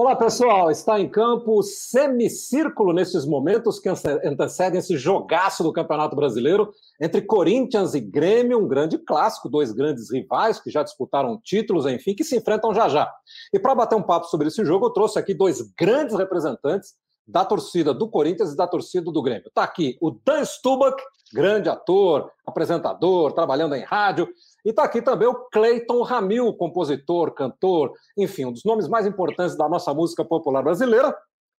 Olá, pessoal. Está em campo o semicírculo nesses momentos que antecedem esse jogaço do Campeonato Brasileiro entre Corinthians e Grêmio, um grande clássico, dois grandes rivais que já disputaram títulos, enfim, que se enfrentam já já. E para bater um papo sobre esse jogo, eu trouxe aqui dois grandes representantes da torcida do Corinthians e da torcida do Grêmio. Está aqui o Dan Stubach, grande ator, apresentador, trabalhando em rádio, e está aqui também o Clayton Ramil, compositor, cantor, enfim, um dos nomes mais importantes da nossa música popular brasileira.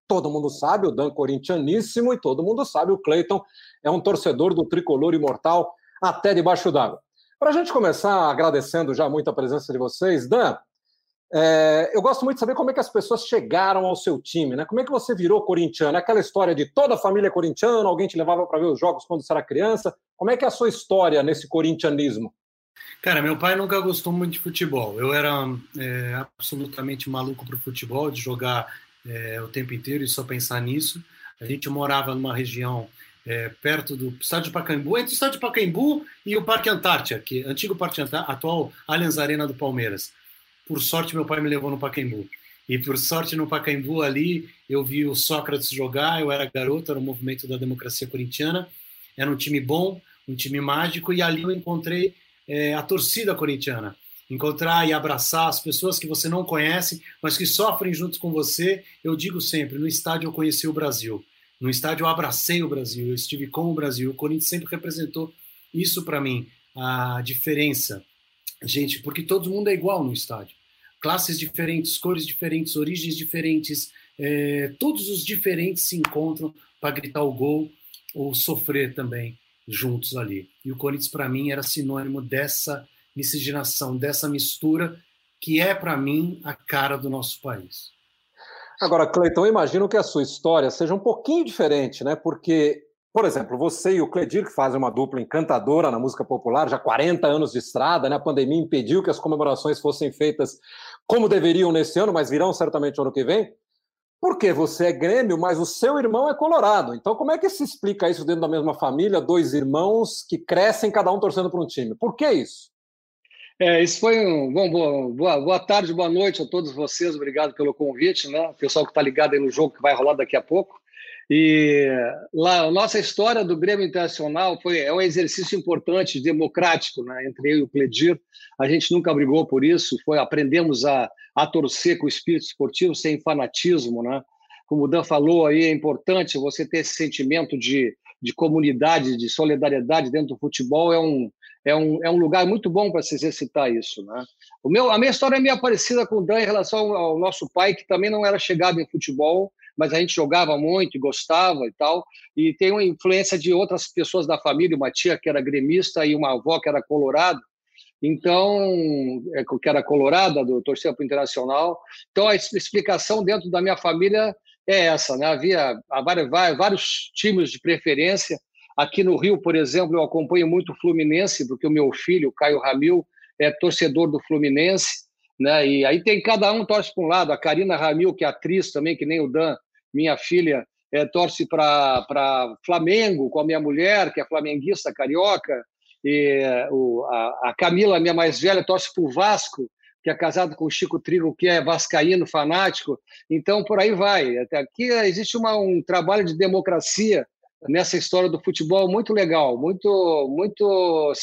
Todo mundo sabe, o Dan corintianíssimo, e todo mundo sabe, o Clayton é um torcedor do tricolor imortal até debaixo d'água. Para a gente começar agradecendo já muito a presença de vocês, Dan, é, eu gosto muito de saber como é que as pessoas chegaram ao seu time, né? Como é que você virou corintiano? Aquela história de toda a família é corintiana, alguém te levava para ver os jogos quando você era criança. Como é que é a sua história nesse corintianismo? Cara, meu pai nunca gostou muito de futebol. Eu era é, absolutamente maluco pro futebol, de jogar é, o tempo inteiro e só pensar nisso. A gente morava numa região é, perto do estádio Pacaembu, entre o estádio Pacaembu e o Parque Antártica, que antigo Parque Antártica, atual Allianz Arena do Palmeiras. Por sorte, meu pai me levou no Pacaembu. E por sorte, no Pacaembu ali, eu vi o Sócrates jogar, eu era garoto, era o movimento da democracia corintiana. Era um time bom, um time mágico, e ali eu encontrei é, a torcida corintiana. Encontrar e abraçar as pessoas que você não conhece, mas que sofrem junto com você. Eu digo sempre: no estádio eu conheci o Brasil. No estádio eu abracei o Brasil, eu estive com o Brasil. O Corinthians sempre representou isso para mim, a diferença. Gente, porque todo mundo é igual no estádio. Classes diferentes, cores diferentes, origens diferentes, é, todos os diferentes se encontram para gritar o gol ou sofrer também juntos ali. E o Corinthians, para mim, era sinônimo dessa miscigenação, dessa mistura, que é, para mim, a cara do nosso país. Agora, Cleiton, imagino que a sua história seja um pouquinho diferente, né? Porque, por exemplo, você e o Cledir, que fazem uma dupla encantadora na música popular, já 40 anos de estrada, né? A pandemia impediu que as comemorações fossem feitas como deveriam nesse ano, mas virão certamente no ano que vem. Porque você é Grêmio, mas o seu irmão é Colorado. Então, como é que se explica isso dentro da mesma família? Dois irmãos que crescem, cada um torcendo para um time. Por que isso? É, isso foi um. Bom, boa, boa tarde, boa noite a todos vocês. Obrigado pelo convite, né? O pessoal que está ligado aí no jogo que vai rolar daqui a pouco. E lá, a nossa história do Grêmio Internacional foi, é um exercício importante, democrático, né? entre eu e o Cledir. A gente nunca brigou por isso, foi aprendemos a, a torcer com o espírito esportivo, sem fanatismo. Né? Como o Dan falou aí, é importante você ter esse sentimento de, de comunidade, de solidariedade dentro do futebol, é um, é um, é um lugar muito bom para se exercitar isso. Né? O meu, a minha história é meio parecida com o Dan em relação ao, nosso pai, que também não era chegado em futebol, mas a gente jogava muito gostava e tal. E tem uma influência de outras pessoas da família, uma tia que era gremista e uma avó que era colorada. Então, é, que era colorada, do o Internacional. Então, a explicação dentro da minha família é essa, né? Havia vários times de preferência. Aqui no Rio, por exemplo, eu acompanho muito o Fluminense, porque o meu filho, Caio Ramil, é torcedor do Fluminense. Né? E aí tem cada um torce para um lado. A Karina Ramil, que é atriz também, que nem o Dan, minha filha, é, torce para Flamengo, com a minha mulher, que é flamenguista carioca. E o, a, a Camila, minha mais velha, torce para o Vasco, que é casado com o Chico Trigo, que é vascaíno fanático. Então, por aí vai. Até aqui existe uma, um trabalho de democracia nessa história do futebol muito legal, muito, muito,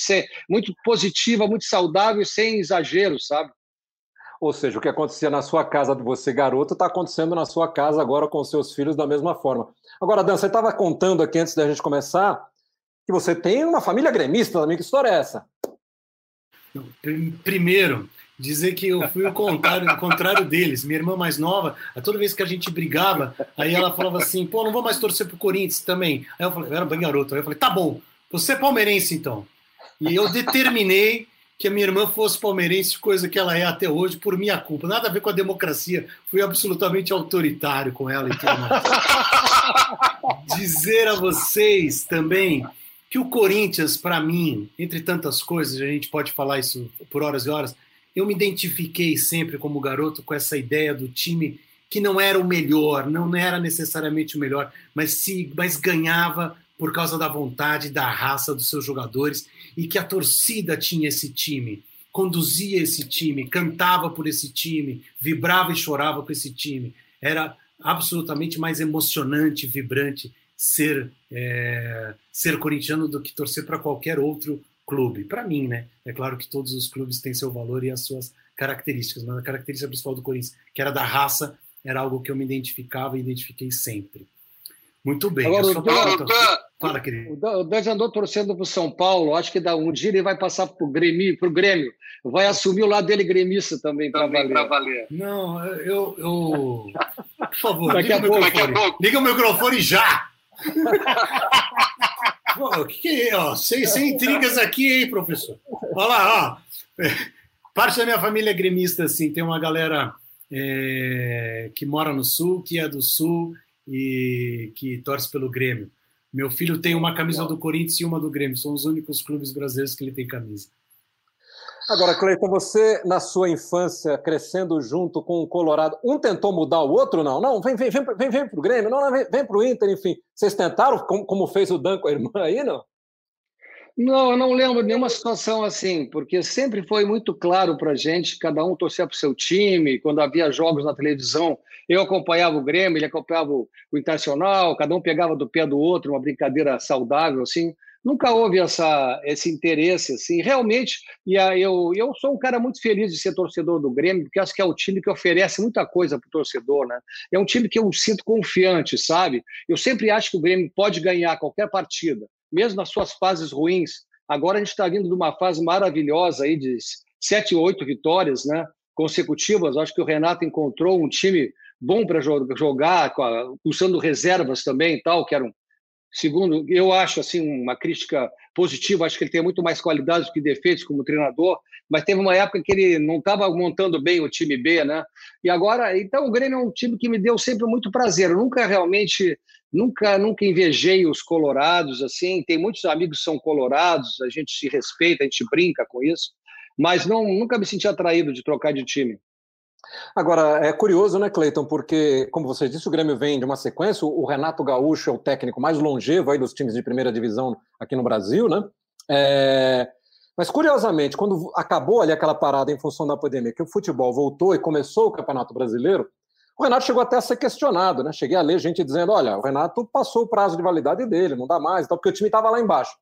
muito positiva, muito saudável, sem exageros, sabe? Ou seja, o que acontecia na sua casa de você, garoto, está acontecendo na sua casa agora com seus filhos da mesma forma. Agora, Dan, você estava contando aqui antes da gente começar que você tem uma família gremista também. Que história é essa? Primeiro, dizer que eu fui o contrário, o contrário deles. Minha irmã mais nova, toda vez que a gente brigava, aí ela falava assim: pô, não vou mais torcer pro Corinthians também. Aí eu falei: eu era bem garoto. Aí eu falei: tá bom, você é palmeirense então. E eu determinei que a minha irmã fosse palmeirense, coisa que ela é até hoje, por minha culpa. Nada a ver com a democracia. Fui absolutamente autoritário com ela. Dizer a vocês também que o Corinthians, para mim, entre tantas coisas, a gente pode falar isso por horas e horas, eu me identifiquei sempre como garoto com essa ideia do time que não era o melhor, não era necessariamente o melhor, mas se mas ganhava por causa da vontade, da raça dos seus jogadores e que a torcida tinha esse time, conduzia esse time, cantava por esse time, vibrava e chorava com esse time. era absolutamente mais emocionante, vibrante ser é, ser corintiano do que torcer para qualquer outro clube. Para mim, né? É claro que todos os clubes têm seu valor e as suas características, mas a característica principal do Corinthians, que era da raça, era algo que eu me identificava e identifiquei sempre. Muito bem. Agora, o Dan, Fala, querido. O Dan já andou torcendo para o São Paulo. Acho que um dia ele vai passar para o Grêmio, pro Grêmio. Vai assumir o lado dele gremista também para valer. valer. Não, eu, eu. Por favor, daqui liga, a o pouco, daqui a pouco. liga o microfone já! O que, que é? Ó, sem, sem intrigas aqui, hein, professor? Olha lá, ó. Parte da minha família é gremista, assim. Tem uma galera é, que mora no Sul, que é do Sul e que torce pelo Grêmio. Meu filho tem uma camisa do Corinthians e uma do Grêmio. São os únicos clubes brasileiros que ele tem camisa. Agora, Cleiton, você, na sua infância, crescendo junto com o Colorado, um tentou mudar o outro, não? Não, vem, vem, vem, vem, vem pro Grêmio, não, não vem, vem pro Inter, enfim. Vocês tentaram, como, como fez o Dan com a irmã aí, não? Não, eu não lembro nenhuma situação assim, porque sempre foi muito claro para a gente, cada um torcia para o seu time, quando havia jogos na televisão, eu acompanhava o Grêmio, ele acompanhava o Internacional, cada um pegava do pé do outro, uma brincadeira saudável, assim. Nunca houve essa, esse interesse, assim, realmente, e eu, eu sou um cara muito feliz de ser torcedor do Grêmio, porque acho que é o time que oferece muita coisa para o torcedor, né? É um time que eu sinto confiante, sabe? Eu sempre acho que o Grêmio pode ganhar qualquer partida, mesmo nas suas fases ruins. Agora a gente está vindo de uma fase maravilhosa aí de sete, oito vitórias, né? Consecutivas. Acho que o Renato encontrou um time bom para jogar, usando reservas também e tal, que eram Segundo, eu acho assim uma crítica positiva, acho que ele tem muito mais qualidades do que defeitos como treinador, mas teve uma época que ele não estava montando bem o time B, né? E agora, então o Grêmio é um time que me deu sempre muito prazer. Eu nunca realmente, nunca, nunca invejei os colorados assim. Tem muitos amigos que são colorados, a gente se respeita, a gente brinca com isso, mas não, nunca me senti atraído de trocar de time. Agora, é curioso, né, Cleiton, porque, como você disse, o Grêmio vem de uma sequência, o Renato Gaúcho é o técnico mais longevo aí dos times de primeira divisão aqui no Brasil, né? É... Mas, curiosamente, quando acabou ali aquela parada em função da pandemia, que o futebol voltou e começou o Campeonato Brasileiro, o Renato chegou até a ser questionado, né? Cheguei a ler gente dizendo, olha, o Renato passou o prazo de validade dele, não dá mais, então, porque o time estava lá embaixo.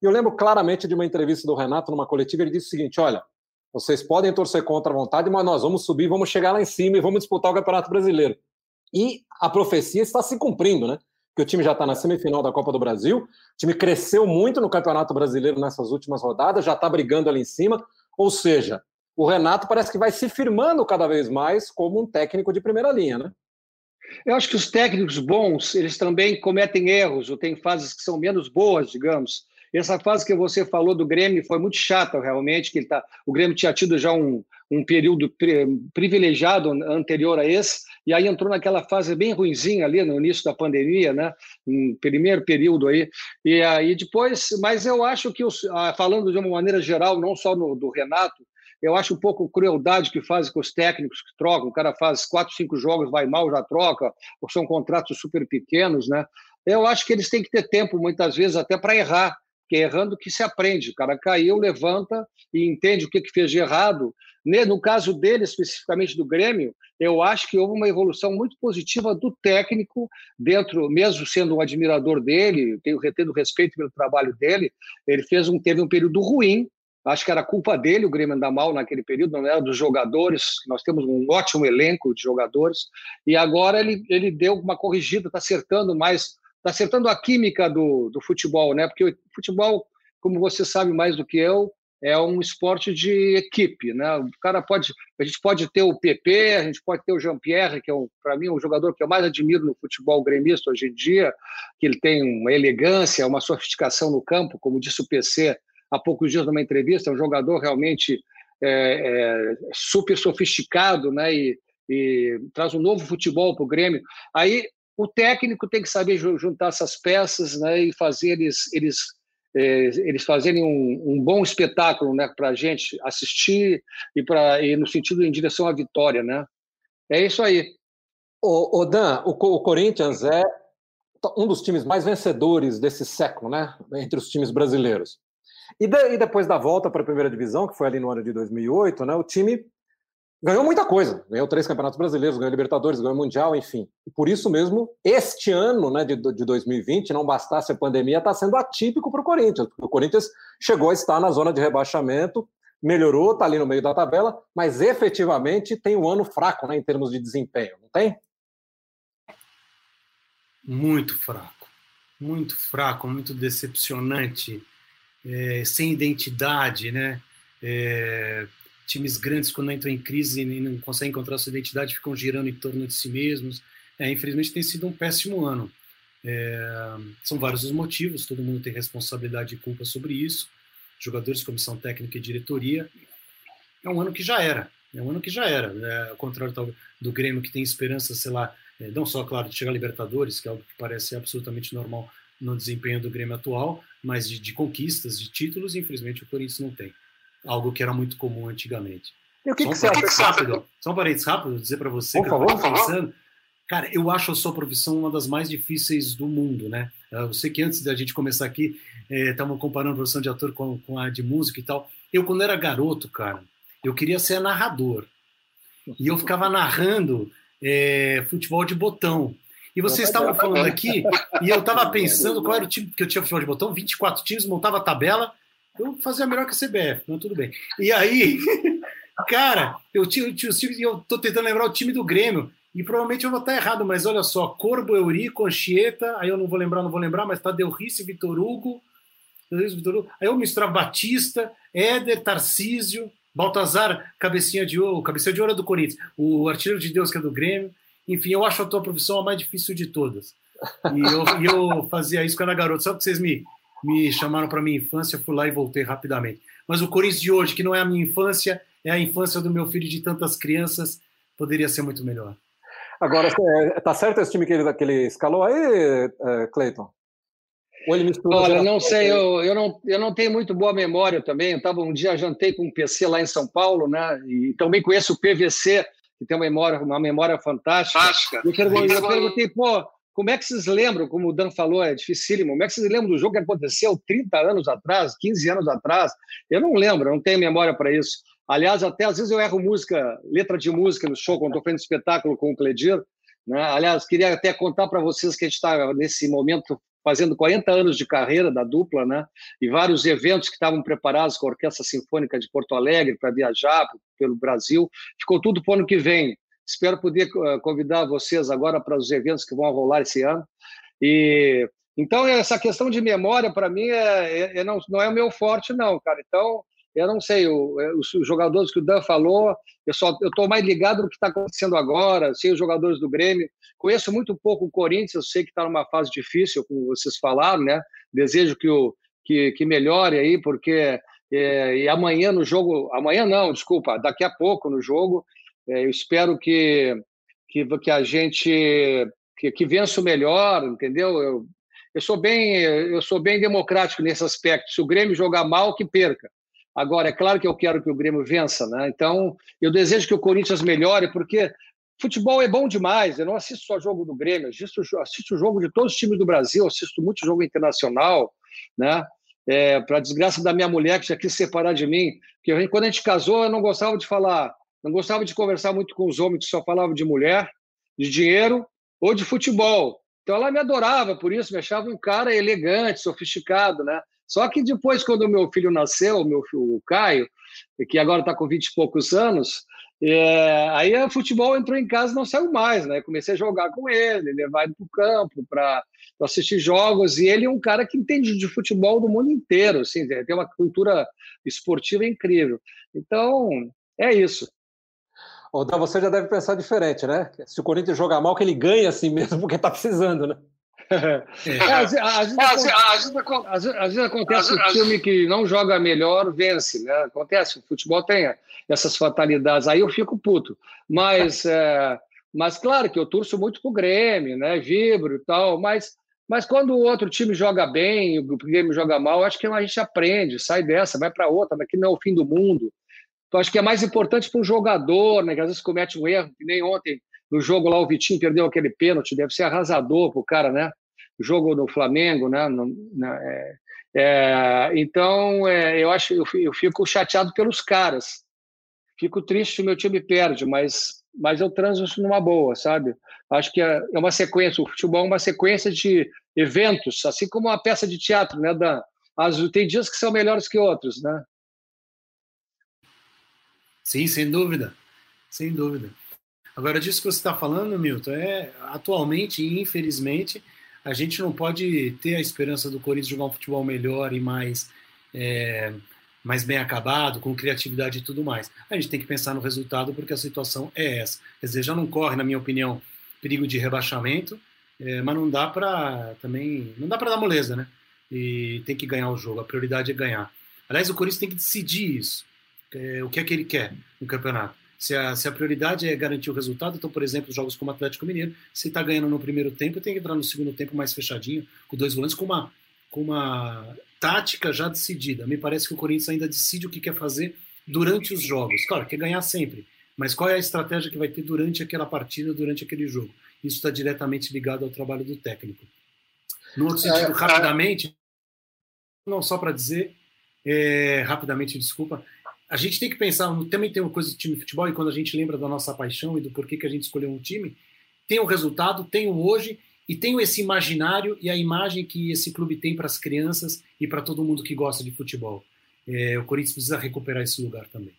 E eu lembro claramente de uma entrevista do Renato numa coletiva, ele disse o seguinte, olha, vocês podem torcer contra a vontade, mas nós vamos subir, vamos chegar lá em cima e vamos disputar o Campeonato Brasileiro. E a profecia está se cumprindo, né? Porque o time já está na semifinal da Copa do Brasil, o time cresceu muito no Campeonato Brasileiro nessas últimas rodadas, já está brigando ali em cima. Ou seja, o Renato parece que vai se firmando cada vez mais como um técnico de primeira linha, né? Eu acho que os técnicos bons, eles também cometem erros, ou têm fases que são menos boas, digamos. Essa fase que você falou do Grêmio foi muito chata, realmente, que tá, o Grêmio tinha tido já um, um período privilegiado anterior a esse, e aí entrou naquela fase bem ruinzinha ali no início da pandemia, né? Um primeiro período aí. E aí depois, mas eu acho que, os, ah, falando de uma maneira geral, não só no, do Renato, eu acho um pouco crueldade que fazem com os técnicos que trocam. O cara faz quatro, cinco jogos, vai mal, já troca, ou são contratos super pequenos, né? Eu acho que eles têm que ter tempo, muitas vezes, até para errar que é errando que se aprende. O cara caiu, levanta e entende o que, que fez de errado. No caso dele, especificamente do Grêmio, eu acho que houve uma evolução muito positiva do técnico dentro, mesmo sendo um admirador dele, tenho retendo respeito pelo trabalho dele, ele fez um, teve um período ruim, acho que era culpa dele o Grêmio andar mal naquele período, não era dos jogadores, nós temos um ótimo elenco de jogadores, e agora ele, ele deu uma corrigida, está acertando mais está acertando a química do, do futebol, né? Porque o futebol, como você sabe mais do que eu, é um esporte de equipe, né? O cara pode, a gente pode ter o PP, a gente pode ter o Jean-Pierre, que é para mim o jogador que eu mais admiro no futebol gremista hoje em dia, que ele tem uma elegância, uma sofisticação no campo, como disse o PC há poucos dias numa entrevista, é um jogador realmente é, é, super sofisticado, né? E, e traz um novo futebol para o Grêmio. Aí o técnico tem que saber juntar essas peças né, e fazer eles, eles, é, eles fazerem um, um, bom espetáculo né, para a gente assistir e, pra, e no sentido em direção à vitória. Né? É isso aí. O, o Dan, o, o Corinthians é um dos times mais vencedores desse século, né? Entre os times brasileiros. E, de, e depois da volta para a primeira divisão, que foi ali no ano de 2008, né? O time ganhou muita coisa. Ganhou três campeonatos brasileiros, ganhou Libertadores, ganhou Mundial, enfim. E por isso mesmo, este ano né, de, de 2020, não bastasse a pandemia, está sendo atípico para o Corinthians. O Corinthians chegou a estar na zona de rebaixamento, melhorou, está ali no meio da tabela, mas efetivamente tem um ano fraco né, em termos de desempenho, não tem? Muito fraco. Muito fraco, muito decepcionante, é, sem identidade, né? É, times grandes, quando entram em crise e não conseguem encontrar sua identidade, ficam girando em torno de si mesmos. É, infelizmente tem sido um péssimo ano. É, são vários os motivos, todo mundo tem responsabilidade e culpa sobre isso. Jogadores, comissão técnica e diretoria. É um ano que já era. É um ano que já era. É, ao contrário do Grêmio, que tem esperança, sei lá, é, não só, claro, de chegar a Libertadores, que é algo que parece absolutamente normal no desempenho do Grêmio atual, mas de, de conquistas, de títulos, infelizmente o Corinthians não tem algo que era muito comum antigamente. E o que, só que você acha? Rápido, só um parênteses rápido, dizer para você Por que favor, eu pensando. Cara, eu acho a sua profissão uma das mais difíceis do mundo, né? Eu sei que antes da gente começar aqui, estavam é, comparando a profissão de ator com, com a de música e tal. Eu, quando era garoto, cara, eu queria ser narrador. E eu ficava narrando é, futebol de botão. E vocês estavam falando aqui, e eu estava pensando qual era o time que eu tinha futebol de botão, 24 times, montava a tabela, eu fazia melhor que a CBF, mas tudo bem. E aí, cara, eu tinha, tinha os times, e eu tô tentando lembrar o time do Grêmio, e provavelmente eu vou estar errado, mas olha só, Corbo, Eurico, Anchieta, aí eu não vou lembrar, não vou lembrar, mas tá Delrice, Vitor Hugo, Vitor Hugo, aí eu misturava Batista, Éder, Tarcísio, Baltazar, cabecinha de ouro, cabecinha de ouro é do Corinthians, o artilheiro de Deus que é do Grêmio, enfim, eu acho a tua profissão a mais difícil de todas. E eu, eu fazia isso quando era garoto, só que vocês me, me chamaram para minha infância, fui lá e voltei rapidamente. Mas o Corinthians de hoje, que não é a minha infância, é a infância do meu filho de tantas crianças, poderia ser muito melhor. Agora, é, tá certo esse time que ele, que ele escalou aí, é, Cleiton? Ou ele mistura Olha, não sei, eu, eu, não, eu não tenho muito boa memória também. Eu tava um dia, jantei com um PC lá em São Paulo, né? E também conheço o PVC, que tem uma memória, uma memória fantástica. Fantástica. Eu perguntei, eu perguntei pô, como é que vocês lembram, como o Dan falou, é dificílimo, como é que vocês lembram do jogo que aconteceu 30 anos atrás, 15 anos atrás? Eu não lembro, não tenho memória para isso. Aliás, até às vezes eu erro música, letra de música no show, quando estou fazendo espetáculo com o Cledir. Né? Aliás, queria até contar para vocês que a gente está, nesse momento, fazendo 40 anos de carreira da dupla, né? E vários eventos que estavam preparados com a Orquestra Sinfônica de Porto Alegre para viajar pelo Brasil. Ficou tudo para o ano que vem. Espero poder eh, convidar vocês agora para os eventos que vão rolar esse ano. E então essa questão de memória para mim é, é, é, não, não é o meu forte não, cara. Então eu não sei o, é, os, jogadores que o Dan falou. Eu só eu estou mais ligado no que está acontecendo agora. Sei os jogadores do Grêmio. Conheço muito pouco o Corinthians. Eu sei que está numa fase difícil, como vocês falaram, né? Desejo que o que, que melhore aí, porque é, e amanhã no jogo, amanhã não, desculpa, daqui a pouco no jogo, é, eu espero que, que, que a gente que, que vença o melhor, entendeu? Eu, eu sou bem eu sou bem democrático nesse aspecto. Se o Grêmio jogar mal, que perca. Agora, é claro que eu quero que o Grêmio vença, né? Então, eu desejo que o Corinthians melhore, porque futebol é bom demais. Eu não assisto só jogo do Grêmio, assisto, assisto jogo de todos os times do Brasil, assisto muito jogo internacional, né? É, Para desgraça da minha mulher, que já quis separar de mim, porque quando a gente casou, eu não gostava de falar não gostava de conversar muito com os homens que só falavam de mulher, de dinheiro ou de futebol. Então ela me adorava por isso, me achava um cara elegante, sofisticado, né? Só que depois, quando meu filho nasceu, meu filho, o Caio, que agora está com 20 e poucos anos, é, aí o futebol entrou em casa e não saiu mais, né? Comecei a jogar com ele, levar ele para o campo para assistir jogos, e ele é um cara que entende de futebol do mundo inteiro, assim, tem uma cultura esportiva incrível. Então, é isso. O Dan, você já deve pensar diferente, né? Se o Corinthians jogar mal, que ele ganha assim mesmo, porque está precisando, né? É, às, vezes acontece o time que não joga melhor vence, né? Acontece, o futebol tem essas fatalidades. Aí eu fico puto. Mas, é, mas claro que eu torço muito pro Grêmio, né? Vibro e tal, mas, mas quando o outro time joga bem, o Grêmio joga mal, acho que a gente aprende, sai dessa, vai para outra, daqui não é o fim do mundo. Então, acho que é mais importante para um jogador, né, que às vezes comete um erro, que nem ontem no jogo lá o Vitinho perdeu aquele pênalti, deve ser arrasador para o cara, né? O jogo do Flamengo, né? É, é, então, é, eu acho, eu, eu fico chateado pelos caras. fico triste se o meu time perde, mas, mas eu transo isso numa boa, sabe? Acho que é, é uma sequência, o futebol é uma sequência de eventos, assim como uma peça de teatro, né, Dan? As, tem dias que são melhores que outros, né? Sim, sem dúvida, sem dúvida. Agora, disso que você está falando, Milton, é atualmente, infelizmente, a gente não pode ter a esperança do Corinthians jogar um futebol melhor e mais, é, mais bem acabado, com criatividade e tudo mais. A gente tem que pensar no resultado porque a situação é essa. Quer dizer, já não corre, na minha opinião, perigo de rebaixamento, é, mas não dá para também, não dá para dar moleza, né? E tem que ganhar o jogo. A prioridade é ganhar. Aliás, o Corinthians tem que decidir isso. É, o que é que ele quer no campeonato? Se a, se a prioridade é garantir o resultado, então, por exemplo, jogos como Atlético Mineiro, se está ganhando no primeiro tempo, tem que entrar no segundo tempo mais fechadinho, com dois volantes, com uma, com uma tática já decidida. Me parece que o Corinthians ainda decide o que quer fazer durante os jogos. Claro, quer ganhar sempre, mas qual é a estratégia que vai ter durante aquela partida, durante aquele jogo? Isso está diretamente ligado ao trabalho do técnico. No outro sentido, é, rapidamente, não só para dizer, é, rapidamente, desculpa, a gente tem que pensar, também tem uma coisa de time de futebol, e quando a gente lembra da nossa paixão e do porquê que a gente escolheu um time, tem o resultado, tem o hoje, e tem esse imaginário e a imagem que esse clube tem para as crianças e para todo mundo que gosta de futebol. É, o Corinthians precisa recuperar esse lugar também.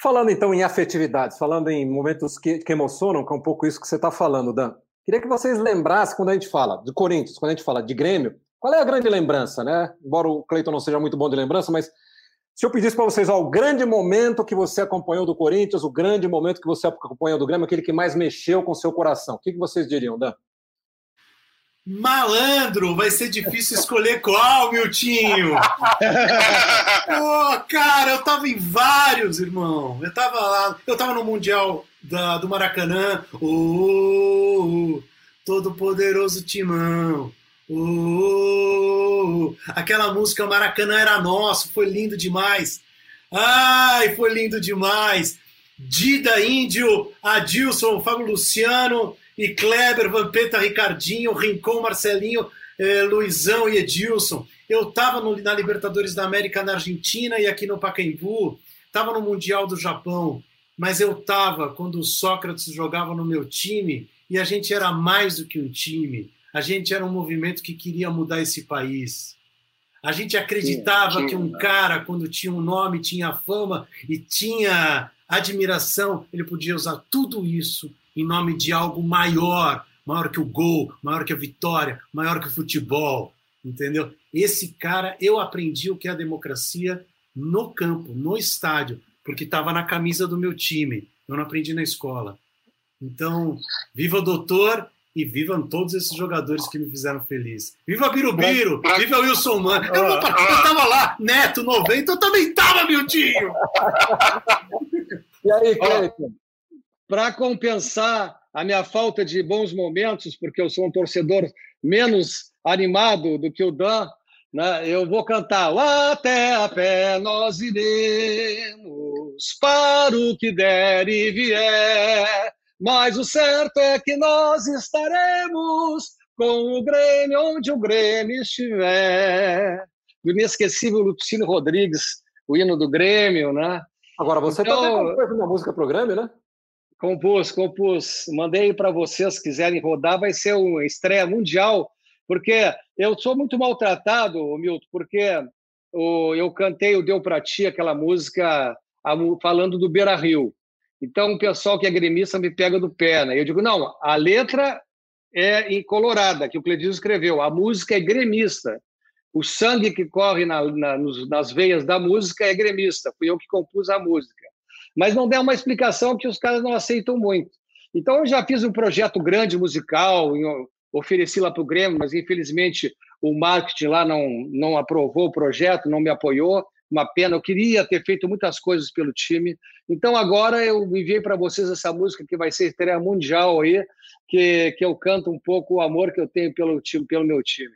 Falando então em afetividades, falando em momentos que, que emocionam, que é um pouco isso que você está falando, Dan. Queria que vocês lembrassem quando a gente fala de Corinthians, quando a gente fala de Grêmio, qual é a grande lembrança, né? Embora o Cleiton não seja muito bom de lembrança, mas se eu pedisse para vocês ó, o grande momento que você acompanhou do Corinthians, o grande momento que você acompanhou do Grêmio, aquele que mais mexeu com o seu coração, o que, que vocês diriam, Dan? Malandro, vai ser difícil escolher qual, Miltinho. Pô, cara, eu tava em vários, irmão. Eu tava lá, eu tava no Mundial da, do Maracanã. Oh, todo poderoso timão. Uh, aquela música Maracanã era nosso, foi lindo demais. Ai, foi lindo demais. Dida Índio, Adilson, Fábio Luciano e Kleber, Vampeta, Ricardinho, Rincon, Marcelinho, eh, Luizão e Edilson. Eu estava na Libertadores da América na Argentina e aqui no Pacaembu, estava no Mundial do Japão, mas eu estava quando o Sócrates jogava no meu time e a gente era mais do que um time. A gente era um movimento que queria mudar esse país. A gente acreditava tinha, tinha, que um cara, quando tinha um nome, tinha fama e tinha admiração, ele podia usar tudo isso em nome de algo maior, maior que o gol, maior que a vitória, maior que o futebol, entendeu? Esse cara, eu aprendi o que é a democracia no campo, no estádio, porque estava na camisa do meu time. Eu não aprendi na escola. Então, viva o doutor e vivam todos esses jogadores que me fizeram feliz. Viva Birubiru, viva Wilson Mano. Eu, eu tava lá, Neto 90, eu também tava, Miltinho. e aí, Cleiton? Para compensar a minha falta de bons momentos, porque eu sou um torcedor menos animado do que o Dan, né, eu vou cantar Até a pé nós iremos, para o que der e vier mas o certo é que nós estaremos com o Grêmio onde o Grêmio estiver. Do inesquecível Lucino Rodrigues, o hino do Grêmio, né? Agora, você então, também compôs uma música para o Grêmio, né? Compus, compus. Mandei para vocês, se quiserem rodar, vai ser uma estreia mundial, porque eu sou muito maltratado, Milton, porque eu cantei o Deu Pra Ti, aquela música falando do Beira Rio. Então, o pessoal que é gremista me pega do pé. Né? Eu digo, não, a letra é em colorada, que o Cledinho escreveu. A música é gremista. O sangue que corre na, na, nas veias da música é gremista. Fui eu que compus a música. Mas não deu uma explicação que os caras não aceitam muito. Então, eu já fiz um projeto grande musical, ofereci lá para o Grêmio, mas infelizmente o marketing lá não, não aprovou o projeto, não me apoiou uma pena. Eu queria ter feito muitas coisas pelo time. Então agora eu enviei para vocês essa música que vai ser estreia mundial aí, que, que eu canto um pouco o amor que eu tenho pelo time, pelo meu time.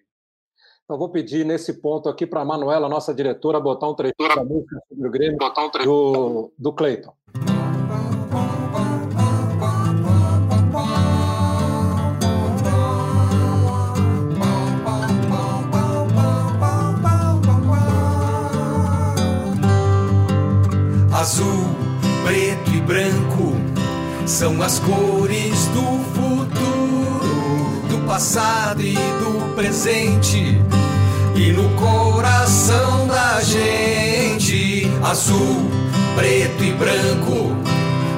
Então vou pedir nesse ponto aqui para a Manuela, nossa diretora, botar um trecho da música sobre o Grêmio um do, do Cleiton. Azul, preto e branco são as cores do futuro, do passado e do presente. E no coração da gente, azul, preto e branco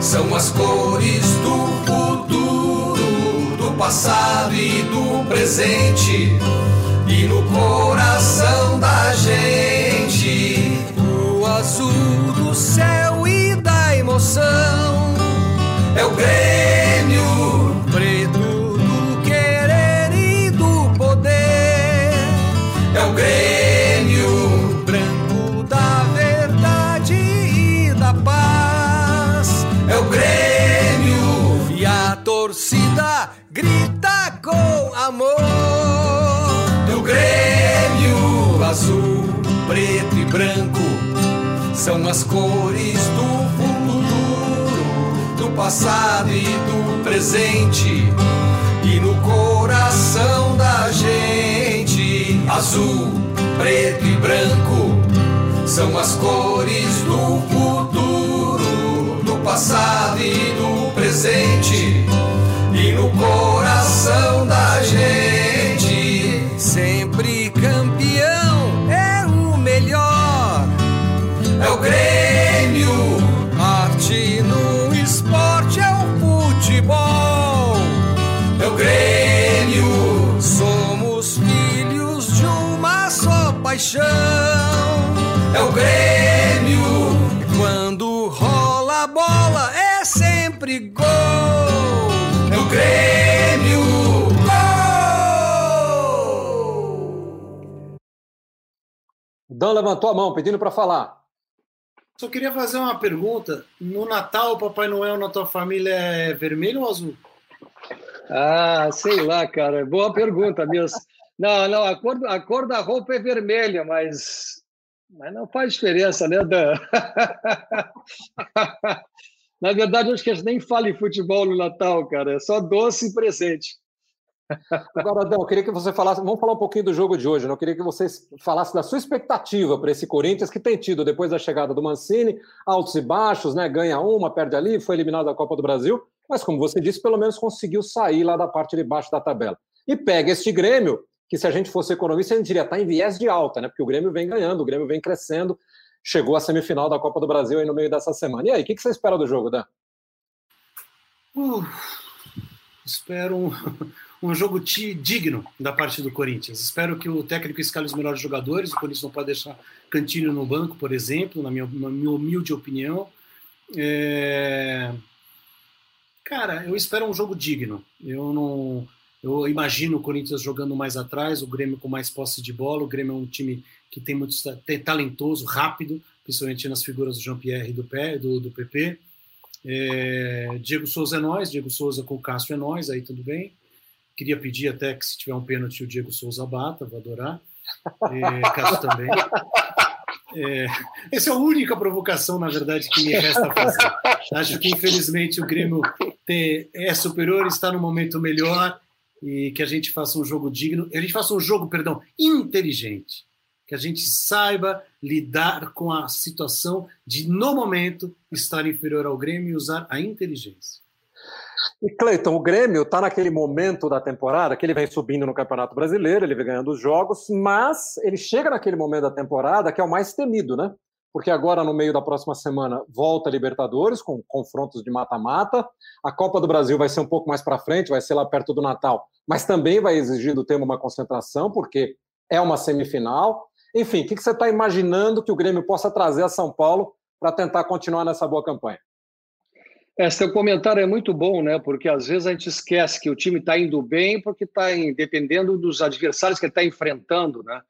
são as cores do futuro, do passado e do presente. E no coração da gente, as cores do passado e do presente e no coração da gente. Azul, preto e branco são as cores do futuro, do passado e do presente e no coração da gente. Sempre gol. É o Grêmio. Gol! Dan levantou a mão pedindo para falar. Só queria fazer uma pergunta. No Natal, o Papai Noel na tua família é vermelho ou azul? Ah, sei lá, cara. Boa pergunta mesmo. Não, não, a cor, a cor da roupa é vermelha, mas, mas não faz diferença, né, Dan? Na verdade, acho que a gente nem fala em futebol no Natal, cara. É só doce e presente. Agora, Adão, eu queria que você falasse. Vamos falar um pouquinho do jogo de hoje. Né? Eu queria que você falasse da sua expectativa para esse Corinthians, que tem tido, depois da chegada do Mancini, altos e baixos, né? Ganha uma, perde ali, foi eliminado da Copa do Brasil, mas, como você disse, pelo menos conseguiu sair lá da parte de baixo da tabela. E pega este Grêmio, que se a gente fosse economista, a gente diria está em viés de alta, né? Porque o Grêmio vem ganhando, o Grêmio vem crescendo, chegou à semifinal da Copa do Brasil aí no meio dessa semana. E aí, o que você espera do jogo, Dan? Uh, espero um um jogo digno da parte do Corinthians. Espero que o técnico escale os melhores jogadores. O Corinthians não pode deixar Cantinho no banco, por exemplo, na minha, na minha humilde opinião. É... Cara, eu espero um jogo digno. Eu não. Eu imagino o Corinthians jogando mais atrás, o Grêmio com mais posse de bola. O Grêmio é um time que tem muito talentoso, rápido, principalmente nas figuras do Jean-Pierre e do, do, do PP. É... Diego Souza é nós, Diego Souza com o Cássio é nós, aí tudo bem. Queria pedir até que, se tiver um pênalti, o Diego Souza bata, vou adorar. É, também. É, essa é a única provocação, na verdade, que me resta fazer. Acho que, infelizmente, o Grêmio é superior, está no momento melhor e que a gente faça um jogo digno, a gente faça um jogo, perdão, inteligente, que a gente saiba lidar com a situação de, no momento, estar inferior ao Grêmio e usar a inteligência. E Cleiton, o Grêmio está naquele momento da temporada que ele vem subindo no Campeonato Brasileiro, ele vem ganhando os jogos, mas ele chega naquele momento da temporada que é o mais temido, né? Porque agora, no meio da próxima semana, volta a Libertadores com confrontos de mata-mata. A Copa do Brasil vai ser um pouco mais para frente, vai ser lá perto do Natal, mas também vai exigir do tema uma concentração, porque é uma semifinal. Enfim, o que você está imaginando que o Grêmio possa trazer a São Paulo para tentar continuar nessa boa campanha? Esse seu comentário é muito bom, né? Porque às vezes a gente esquece que o time está indo bem porque está dependendo dos adversários que está enfrentando, né?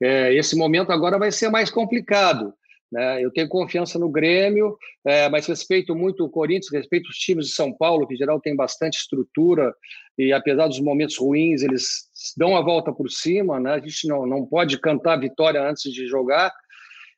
É, esse momento agora vai ser mais complicado. Né? Eu tenho confiança no Grêmio, é, mas respeito muito o Corinthians, respeito os times de São Paulo, que em geral tem bastante estrutura e apesar dos momentos ruins, eles dão a volta por cima, né? A gente não, não pode cantar vitória antes de jogar.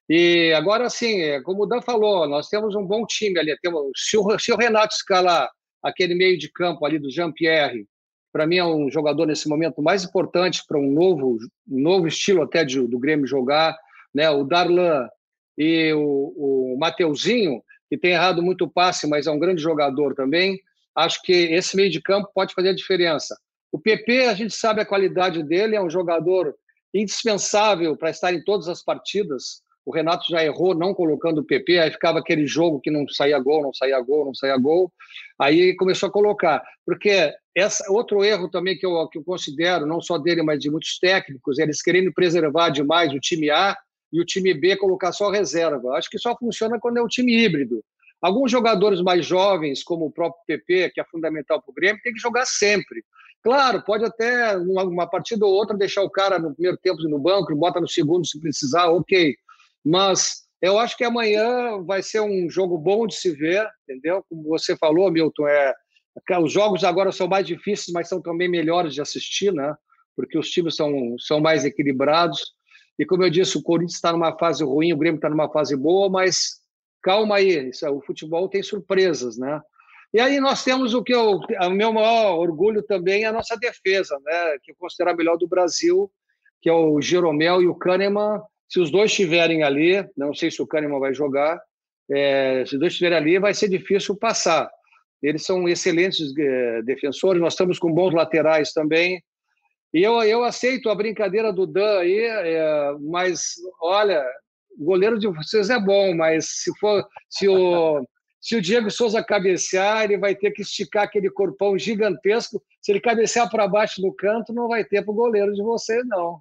E agora, sim, é, como o Dan falou, nós temos um bom time ali. Temos, se, o, se o Renato escalar aquele meio de campo ali do Jean-Pierre, para mim é um jogador nesse momento mais importante para um novo, novo estilo até de, do Grêmio jogar. Né? O Darlan e o, o Mateuzinho, que tem errado muito passe, mas é um grande jogador também. Acho que esse meio de campo pode fazer a diferença. O PP, a gente sabe a qualidade dele, é um jogador indispensável para estar em todas as partidas. O Renato já errou não colocando o PP, aí ficava aquele jogo que não saía gol, não saía gol, não saía gol. Aí começou a colocar. Porque essa, outro erro também que eu, que eu considero, não só dele, mas de muitos técnicos, eles querendo preservar demais o time A e o time B colocar só reserva. Acho que só funciona quando é um time híbrido. Alguns jogadores mais jovens, como o próprio PP, que é fundamental para o Grêmio, tem que jogar sempre. Claro, pode até uma, uma partida ou outra deixar o cara no primeiro tempo no banco, bota no segundo se precisar, ok. Mas eu acho que amanhã vai ser um jogo bom de se ver, entendeu? Como você falou, Milton, é, os jogos agora são mais difíceis, mas são também melhores de assistir, né? Porque os times são, são mais equilibrados. E como eu disse, o Corinthians está numa fase ruim, o Grêmio está numa fase boa, mas calma aí, isso, o futebol tem surpresas, né? E aí nós temos o que eu, o meu maior orgulho também é a nossa defesa, né? Que eu considero a melhor do Brasil, que é o Jeromel e o Kahneman. Se os dois estiverem ali, não sei se o Kahneman vai jogar, é, se os dois estiverem ali, vai ser difícil passar. Eles são excelentes é, defensores, nós estamos com bons laterais também. E eu, eu aceito a brincadeira do Dan aí, é, mas olha, o goleiro de vocês é bom, mas se for se o se o Diego Souza cabecear, ele vai ter que esticar aquele corpão gigantesco. Se ele cabecear para baixo no canto, não vai ter para o goleiro de vocês, não.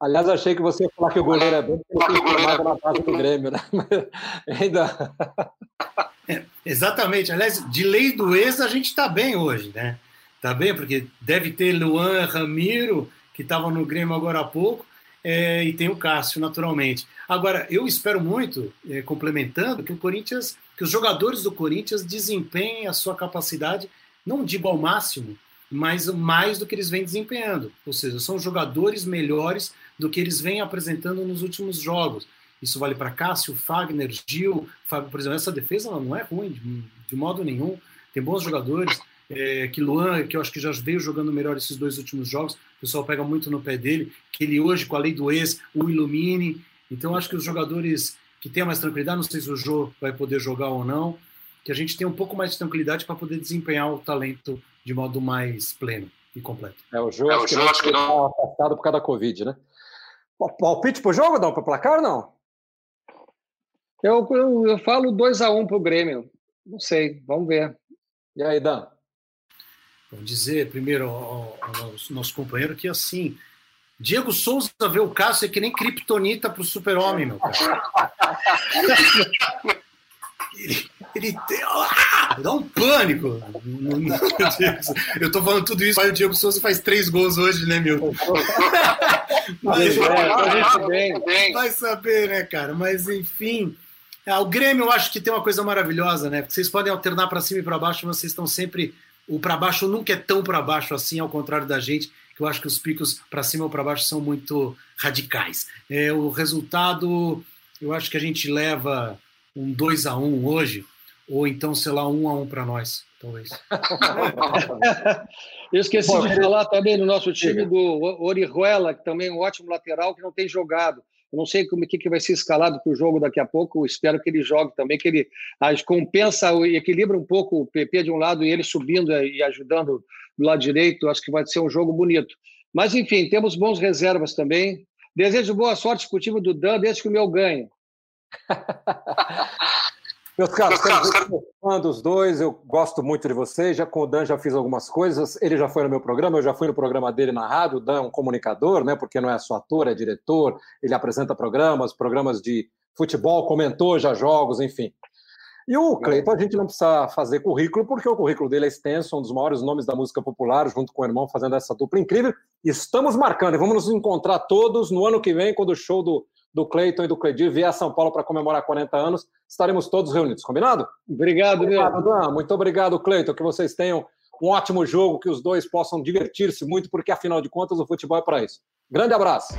Aliás, achei que você ia falar que o goleiro é bom porque ele tem na base do Grêmio, né? Ainda. É, exatamente. Aliás, de lei do ex, a gente está bem hoje, né? Está bem, porque deve ter Luan, Ramiro, que estavam no Grêmio agora há pouco, é, e tem o Cássio, naturalmente. Agora, eu espero muito, é, complementando, que o Corinthians que os jogadores do Corinthians desempenhem a sua capacidade, não digo ao máximo, mas mais do que eles vêm desempenhando. Ou seja, são jogadores melhores do que eles vêm apresentando nos últimos jogos. Isso vale para Cássio, Fagner, Gil, Fábio, por exemplo, essa defesa não é ruim de, de modo nenhum. Tem bons jogadores. É, que Luan, que eu acho que já veio jogando melhor esses dois últimos jogos, o pessoal pega muito no pé dele, que ele hoje, com a lei do ex, o ilumine. Então, acho que os jogadores que tenha mais tranquilidade, não sei se o Jô vai poder jogar ou não, que a gente tenha um pouco mais de tranquilidade para poder desempenhar o talento de modo mais pleno e completo. É, o Jô, é, acho, o Jô acho que não está afastado por causa da Covid, né? Palpite para o jogo, não? Para placar ou não? Eu, eu, eu falo 2x1 um para o Grêmio. Não sei, vamos ver. E aí, Dan? Vou dizer primeiro ao, ao nosso companheiro que assim, Diego Souza vê o Cássio é que nem Kryptonita pro super-homem, meu cara. ele, ele tem, ah, dá um pânico. Eu tô falando tudo isso, mas o Diego Souza faz três gols hoje, né, Milton? Mas, é, vai saber, né, cara? Mas enfim. É, o Grêmio eu acho que tem uma coisa maravilhosa, né? Vocês podem alternar para cima e para baixo, mas vocês estão sempre. O para baixo nunca é tão para baixo assim, ao contrário da gente que eu acho que os picos para cima ou para baixo são muito radicais. É, o resultado, eu acho que a gente leva um 2 a 1 hoje, ou então, sei lá, 1 a 1 para nós, talvez. eu esqueci Pô, de falar também no nosso time do Orihuela, que também é um ótimo lateral, que não tem jogado. Eu não sei como que, que vai ser escalado para o jogo daqui a pouco. Eu espero que ele jogue também, que ele compensa e equilibra um pouco o PP de um lado e ele subindo e ajudando do lado direito. Acho que vai ser um jogo bonito. Mas, enfim, temos bons reservas também. Desejo boa sorte para o time do Dan, desde que o meu ganhe. Meus caros, Meus fã dos dois, eu gosto muito de vocês. Já com o Dan já fiz algumas coisas. Ele já foi no meu programa, eu já fui no programa dele na rádio. O Dan é um comunicador, né? Porque não é só ator, é diretor. Ele apresenta programas, programas de futebol, comentou já jogos, enfim. E o Cleiton, a gente não precisa fazer currículo, porque o currículo dele é extenso, um dos maiores nomes da música popular, junto com o irmão, fazendo essa dupla incrível. Estamos marcando e vamos nos encontrar todos no ano que vem, quando o show do do Cleiton e do Cledir vier a São Paulo para comemorar 40 anos, estaremos todos reunidos, combinado? Obrigado, obrigado Dan. Muito obrigado, Cleiton, que vocês tenham um ótimo jogo, que os dois possam divertir-se muito, porque afinal de contas o futebol é para isso. Grande abraço.